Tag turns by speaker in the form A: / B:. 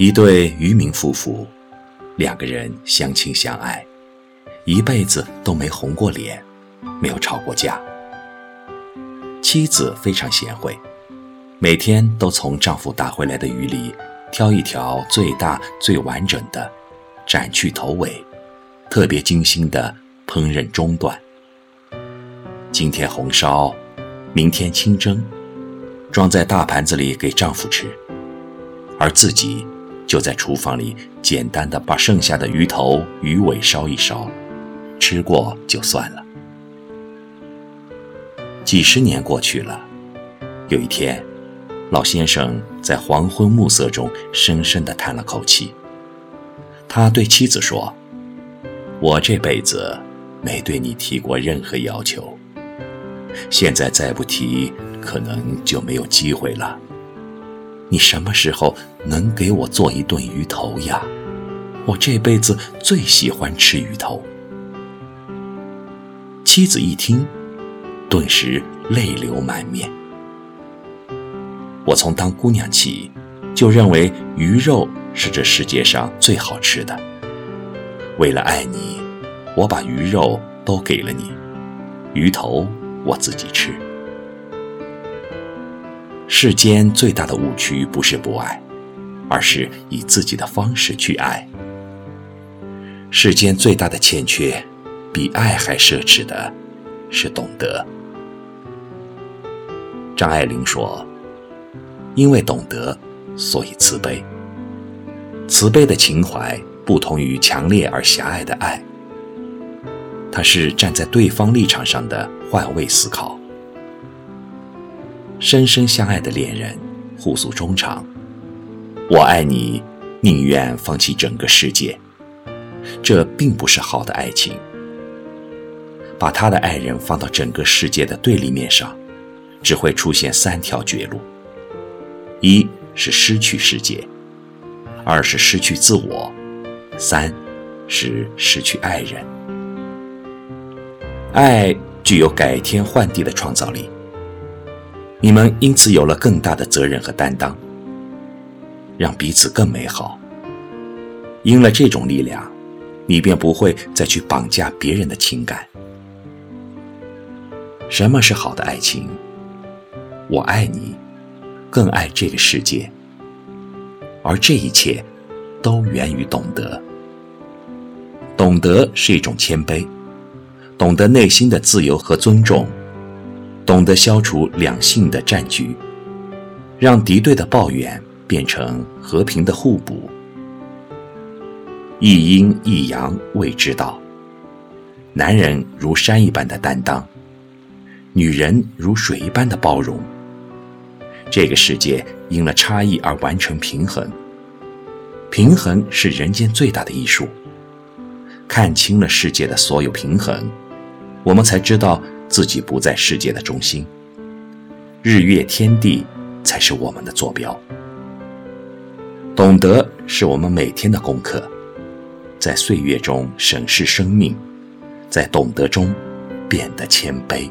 A: 一对渔民夫妇，两个人相亲相爱，一辈子都没红过脸，没有吵过架。妻子非常贤惠，每天都从丈夫打回来的鱼里挑一条最大最完整的，斩去头尾，特别精心的烹饪中段。今天红烧，明天清蒸，装在大盘子里给丈夫吃，而自己。就在厨房里，简单的把剩下的鱼头、鱼尾烧一烧，吃过就算了。几十年过去了，有一天，老先生在黄昏暮色中深深的叹了口气。他对妻子说：“我这辈子没对你提过任何要求，现在再不提，可能就没有机会了。”你什么时候能给我做一顿鱼头呀？我这辈子最喜欢吃鱼头。妻子一听，顿时泪流满面。我从当姑娘起，就认为鱼肉是这世界上最好吃的。为了爱你，我把鱼肉都给了你，鱼头我自己吃。世间最大的误区不是不爱，而是以自己的方式去爱。世间最大的欠缺，比爱还奢侈的，是懂得。张爱玲说：“因为懂得，所以慈悲。慈悲的情怀不同于强烈而狭隘的爱，它是站在对方立场上的换位思考。”深深相爱的恋人，互诉衷肠。我爱你，宁愿放弃整个世界。这并不是好的爱情。把他的爱人放到整个世界的对立面上，只会出现三条绝路：一是失去世界，二是失去自我，三是失去爱人。爱具有改天换地的创造力。你们因此有了更大的责任和担当，让彼此更美好。因了这种力量，你便不会再去绑架别人的情感。什么是好的爱情？我爱你，更爱这个世界，而这一切都源于懂得。懂得是一种谦卑，懂得内心的自由和尊重。懂得消除两性的战局，让敌对的抱怨变成和平的互补。一阴一阳谓之道。男人如山一般的担当，女人如水一般的包容。这个世界因了差异而完成平衡。平衡是人间最大的艺术。看清了世界的所有平衡，我们才知道。自己不在世界的中心，日月天地才是我们的坐标。懂得是我们每天的功课，在岁月中审视生命，在懂得中变得谦卑。